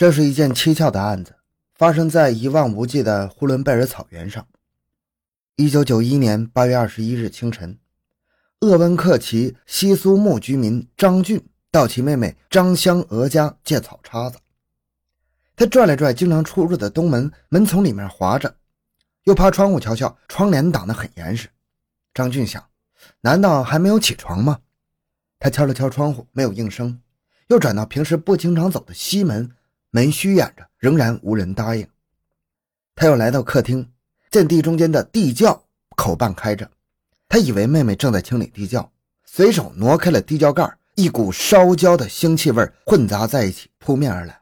这是一件蹊跷的案子，发生在一望无际的呼伦贝尔草原上。一九九一年八月二十一日清晨，鄂温克旗西苏木居民张俊到其妹妹张香娥家借草叉子。他拽了拽经常出入的东门，门从里面滑着，又趴窗户瞧瞧，窗帘挡得很严实。张俊想，难道还没有起床吗？他敲了敲窗户，没有应声，又转到平时不经常走的西门。门虚掩着，仍然无人答应。他又来到客厅，见地中间的地窖口半开着，他以为妹妹正在清理地窖，随手挪开了地窖盖，一股烧焦的腥气味混杂在一起扑面而来。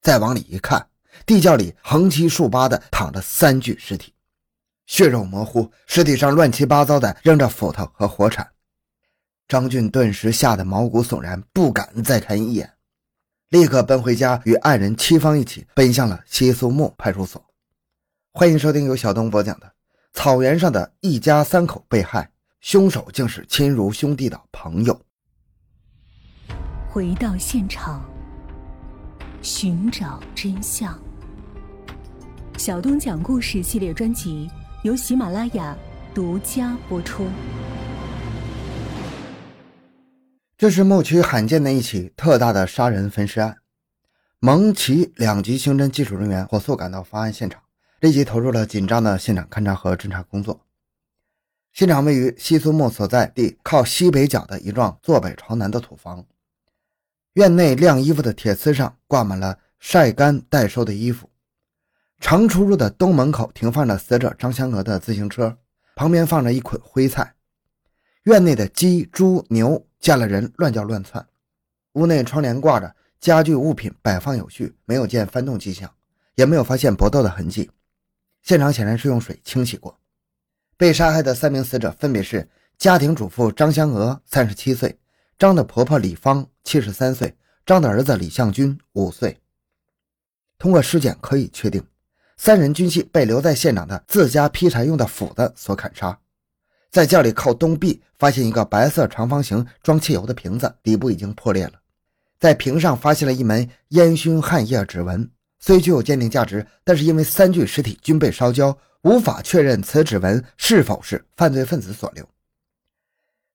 再往里一看，地窖里横七竖八的躺着三具尸体，血肉模糊，尸体上乱七八糟的扔着斧头和火铲。张俊顿时吓得毛骨悚然，不敢再看一眼。立刻奔回家，与爱人戚芳一起奔向了西苏木派出所。欢迎收听由小东播讲的《草原上的一家三口被害，凶手竟是亲如兄弟的朋友》。回到现场，寻找真相。小东讲故事系列专辑由喜马拉雅独家播出。这是牧区罕见的一起特大的杀人分尸案，蒙奇两级刑侦技术人员火速赶到发案现场，立即投入了紧张的现场勘查和侦查工作。现场位于西苏木所在地靠西北角的一幢坐北朝南的土房，院内晾衣服的铁丝上挂满了晒干待收的衣服，常出入的东门口停放着死者张香娥的自行车，旁边放着一捆灰菜。院内的鸡、猪、牛见了人乱叫乱窜，屋内窗帘挂着，家具物品摆放有序，没有见翻动迹象，也没有发现搏斗的痕迹。现场显然是用水清洗过。被杀害的三名死者分别是家庭主妇张香娥，三十七岁；张的婆婆李芳，七十三岁；张的儿子李向军，五岁。通过尸检可以确定，三人均系被留在现场的自家劈柴用的斧子所砍杀。在窖里靠东壁发现一个白色长方形装汽油的瓶子，底部已经破裂了。在瓶上发现了一枚烟熏汗液指纹，虽具有鉴定价值，但是因为三具尸体均被烧焦，无法确认此指纹是否是犯罪分子所留。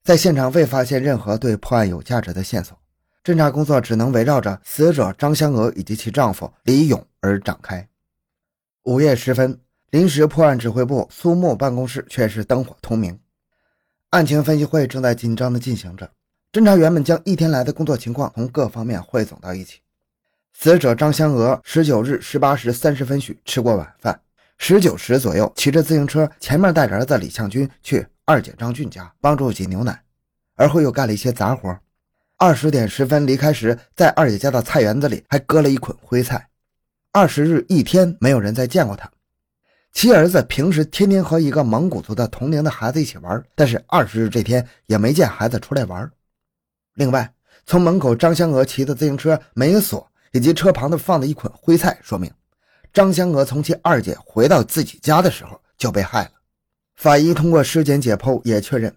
在现场未发现任何对破案有价值的线索，侦查工作只能围绕着死者张香娥以及其丈夫李勇而展开。午夜时分，临时破案指挥部苏木办公室却是灯火通明。案情分析会正在紧张地进行着，侦查员们将一天来的工作情况从各方面汇总到一起。死者张香娥十九日十八时三十分许吃过晚饭，十九时左右骑着自行车，前面带着儿子李向军去二姐张俊家帮助挤牛奶，而后又干了一些杂活。二十点十分离开时，在二姐家的菜园子里还割了一捆灰菜。二十日一天没有人再见过他。其儿子平时天天和一个蒙古族的同龄的孩子一起玩，但是二十日这天也没见孩子出来玩。另外，从门口张香娥骑的自行车没锁，以及车旁的放的一捆灰菜，说明张香娥从其二姐回到自己家的时候就被害了。法医通过尸检解剖也确认，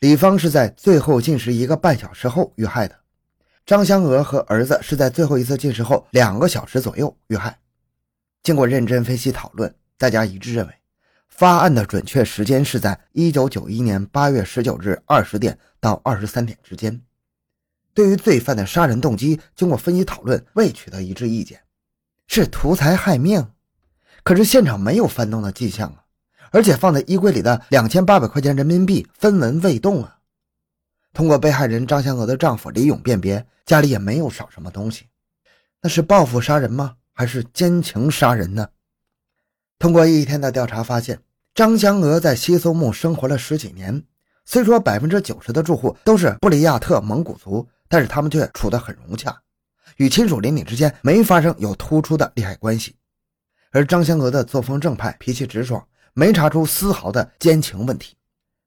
李芳是在最后进食一个半小时后遇害的，张香娥和儿子是在最后一次进食后两个小时左右遇害。经过认真分析讨论。大家一致认为，发案的准确时间是在一九九一年八月十九日二十点到二十三点之间。对于罪犯的杀人动机，经过分析讨论，未取得一致意见，是图财害命。可是现场没有翻动的迹象啊，而且放在衣柜里的两千八百块钱人民币分文未动啊。通过被害人张香娥的丈夫李勇辨别，家里也没有少什么东西，那是报复杀人吗？还是奸情杀人呢？通过一天的调查发现，张香娥在西苏木生活了十几年。虽说百分之九十的住户都是布里亚特蒙古族，但是他们却处得很融洽，与亲属邻里之间没发生有突出的利害关系。而张香娥的作风正派，脾气直爽，没查出丝毫的奸情问题。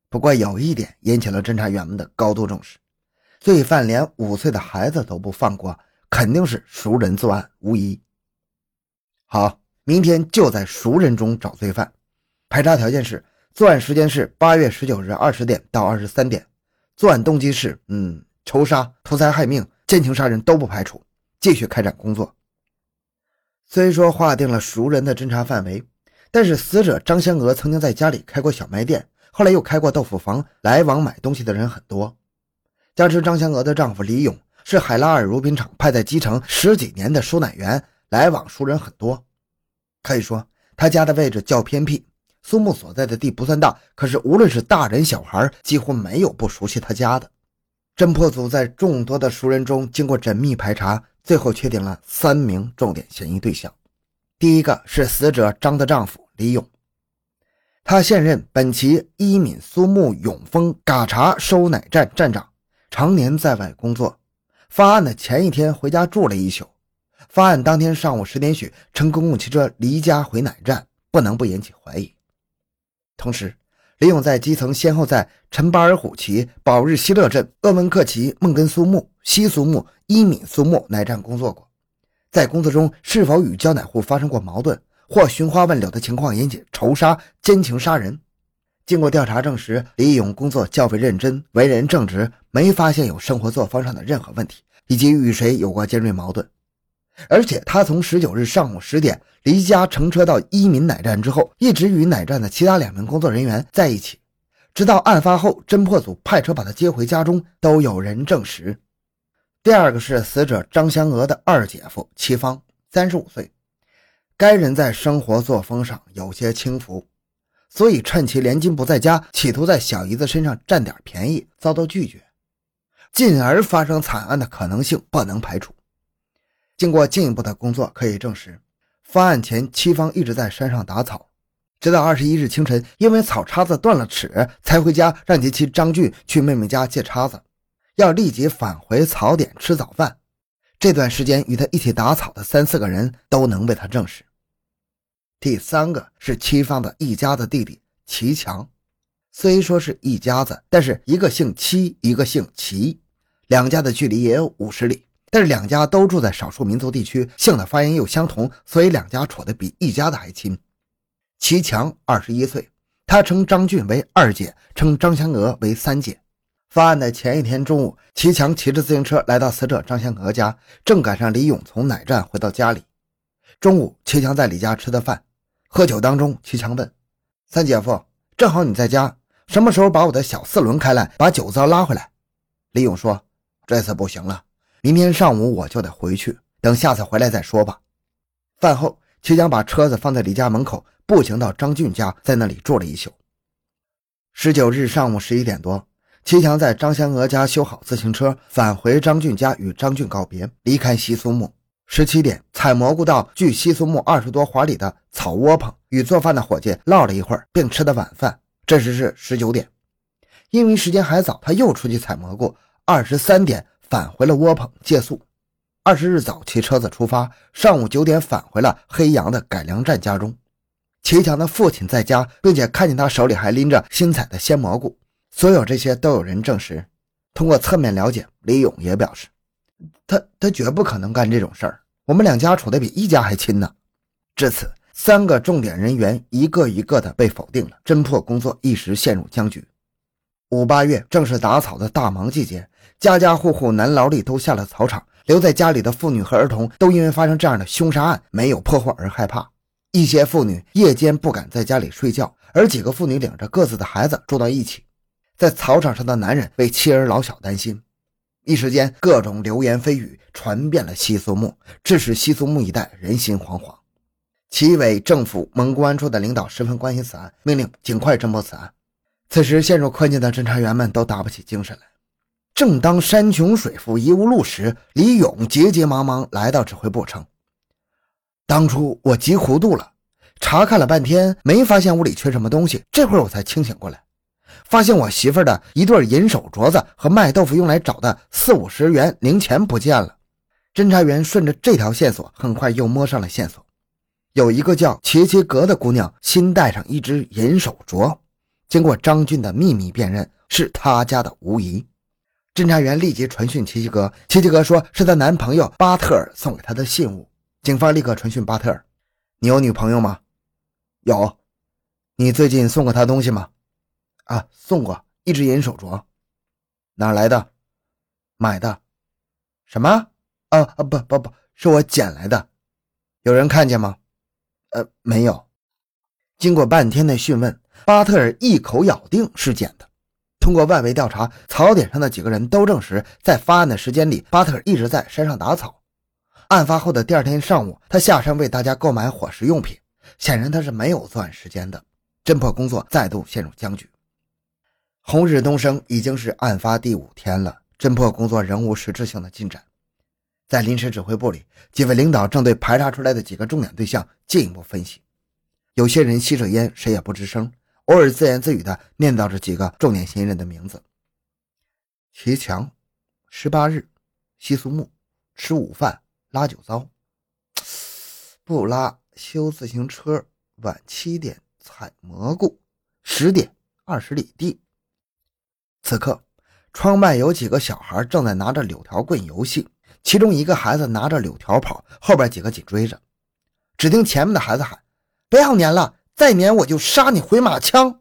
不过有一点引起了侦查员们的高度重视：罪犯连五岁的孩子都不放过，肯定是熟人作案，无疑。好。明天就在熟人中找罪犯，排查条件是作案时间是八月十九日二十点到二十三点，作案动机是嗯仇杀、图财害命、奸情杀人都不排除，继续开展工作。虽说划定了熟人的侦查范围，但是死者张香娥曾经在家里开过小卖店，后来又开过豆腐房，来往买东西的人很多。加之张香娥的丈夫李勇是海拉尔乳品厂派在基层十几年的收奶员，来往熟人很多。可以说，他家的位置较偏僻，苏木所在的地不算大，可是无论是大人小孩，几乎没有不熟悉他家的。侦破组在众多的熟人中，经过缜密排查，最后确定了三名重点嫌疑对象。第一个是死者张的丈夫李勇，他现任本旗伊敏苏木永丰嘎查收奶站站长，常年在外工作。发案的前一天回家住了一宿，发案当天上午十点许乘公共汽车离家回奶站，不能不引起怀疑。同时，李勇在基层先后在陈巴尔虎旗、宝日希勒镇、鄂温克旗、孟根苏木、西苏木、伊敏苏木奶站工作过，在工作中是否与交奶户发生过矛盾或寻花问柳的情况引起仇杀、奸情杀人？经过调查证实，李勇工作较为认真，为人正直，没发现有生活作风上的任何问题，以及与谁有过尖锐矛盾。而且他从十九日上午十点离家乘车到伊敏奶站之后，一直与奶站的其他两名工作人员在一起，直到案发后侦破组派车把他接回家中，都有人证实。第二个是死者张香娥的二姐夫齐芳，三十五岁，该人在生活作风上有些轻浮，所以趁其连金不在家，企图在小姨子身上占点便宜，遭到拒绝，进而发生惨案的可能性不能排除。经过进一步的工作，可以证实，发案前戚芳一直在山上打草，直到二十一日清晨，因为草叉子断了齿，才回家让其妻张俊去妹妹家借叉子，要立即返回草点吃早饭。这段时间与他一起打草的三四个人都能为他证实。第三个是戚芳的一家的弟弟齐强，虽说是一家子，但是一个姓戚，一个姓齐，两家的距离也有五十里。但是两家都住在少数民族地区，姓的发音又相同，所以两家处的比一家的还亲。齐强二十一岁，他称张俊为二姐，称张香娥为三姐。发案的前一天中午，齐强骑着自行车来到死者张香娥家，正赶上李勇从奶站回到家里。中午，齐强在李家吃的饭，喝酒当中，齐强问三姐夫：“正好你在家，什么时候把我的小四轮开来，把酒糟拉回来？”李勇说：“这次不行了。”明天上午我就得回去，等下次回来再说吧。饭后，齐强把车子放在李家门口，步行到张俊家，在那里住了一宿。十九日上午十一点多，齐强在张香娥家修好自行车，返回张俊家与张俊告别，离开西苏木。十七点，采蘑菇到距西苏木二十多华里的草窝棚，与做饭的伙计唠了一会儿，并吃的晚饭。这时是十九点，因为时间还早，他又出去采蘑菇。二十三点。返回了窝棚借宿，二十日早骑车子出发，上午九点返回了黑羊的改良站家中。齐强的父亲在家，并且看见他手里还拎着新采的鲜蘑菇。所有这些都有人证实。通过侧面了解，李勇也表示，他他绝不可能干这种事儿。我们两家处的比一家还亲呢。至此，三个重点人员一个一个的被否定了，侦破工作一时陷入僵局。五八月正是打草的大忙季节。家家户户男劳力都下了草场，留在家里的妇女和儿童都因为发生这样的凶杀案没有破获而害怕。一些妇女夜间不敢在家里睡觉，而几个妇女领着各自的孩子住到一起。在草场上的男人为妻儿老小担心，一时间各种流言蜚语传遍了西苏木，致使西苏木一带人心惶惶。齐委政府蒙公安处的领导十分关心此案，命令尽快侦破此案。此时陷入困境的侦查员们都打不起精神来。正当山穷水复疑无路时，李勇急急忙忙来到指挥部称：“当初我急糊涂了，查看了半天没发现屋里缺什么东西，这会儿我才清醒过来，发现我媳妇的一对银手镯子和卖豆腐用来找的四五十元零钱不见了。”侦查员顺着这条线索，很快又摸上了线索，有一个叫齐齐格的姑娘新戴上一只银手镯，经过张俊的秘密辨认，是他家的无疑。侦查员立即传讯齐齐格，齐齐格说是他男朋友巴特尔送给他的信物。警方立刻传讯巴特尔：“你有女朋友吗？”“有。”“你最近送过她东西吗？”“啊，送过一只银手镯。”“哪来的？”“买的。”“什么？”“啊啊不不不，是我捡来的。”有人看见吗？呃，没有。经过半天的讯问，巴特尔一口咬定是捡的。通过外围调查，槽点上的几个人都证实，在发案的时间里，巴特尔一直在山上打草。案发后的第二天上午，他下山为大家购买伙食用品，显然他是没有作案时间的。侦破工作再度陷入僵局。红日东升，已经是案发第五天了，侦破工作仍无实质性的进展。在临时指挥部里，几位领导正对排查出来的几个重点对象进一步分析。有些人吸着烟，谁也不吱声，偶尔自言自语地念叨着几个重点嫌疑人的名字：齐强、十八日、西苏木、吃午饭、拉酒糟、不拉、修自行车、晚七点。采蘑菇，十点二十里地。此刻，窗外有几个小孩正在拿着柳条棍游戏，其中一个孩子拿着柳条跑，后边几个紧追着。只听前面的孩子喊：“不要撵了，再撵我就杀你回马枪！”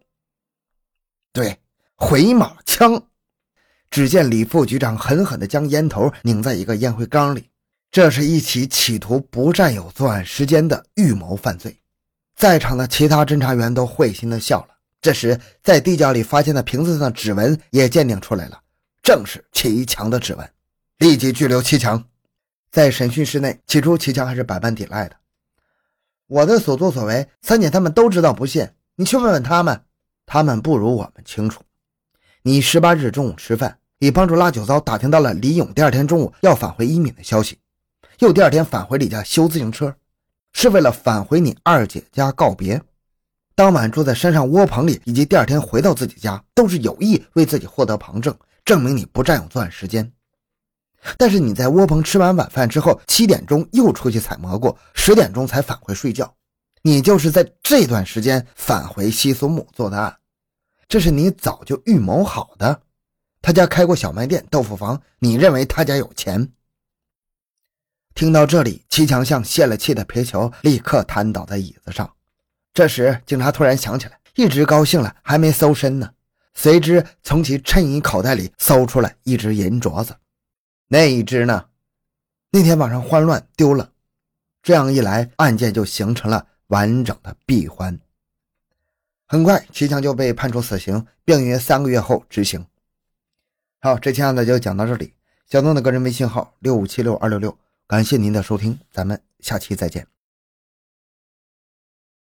对，回马枪。只见李副局长狠狠地将烟头拧在一个烟灰缸里，这是一起企图不占有作案时间的预谋犯罪。在场的其他侦查员都会心的笑了。这时，在地窖里发现的瓶子上的指纹也鉴定出来了，正是齐强的指纹。立即拘留齐强。在审讯室内，起初齐强还是百般抵赖的。我的所作所为，三姐他们都知道，不信你去问问他们，他们不如我们清楚。你十八日中午吃饭，已帮助拉酒糟打听到了李勇第二天中午要返回伊敏的消息，又第二天返回李家修自行车。是为了返回你二姐家告别，当晚住在山上窝棚里，以及第二天回到自己家，都是有意为自己获得旁证，证明你不占有作案时间。但是你在窝棚吃完晚饭之后，七点钟又出去采蘑菇，十点钟才返回睡觉，你就是在这段时间返回西苏木做的案，这是你早就预谋好的。他家开过小卖店、豆腐房，你认为他家有钱？听到这里，齐强像泄了气的皮球，立刻瘫倒在椅子上。这时，警察突然想起来，一直高兴了，还没搜身呢。随之从其衬衣口袋里搜出来一只银镯子，那一只呢？那天晚上慌乱丢了。这样一来，案件就形成了完整的闭环。很快，齐强就被判处死刑，并于三个月后执行。好，这期案子就讲到这里。小东的个人微信号：六五七六二六六。感谢您的收听，咱们下期再见。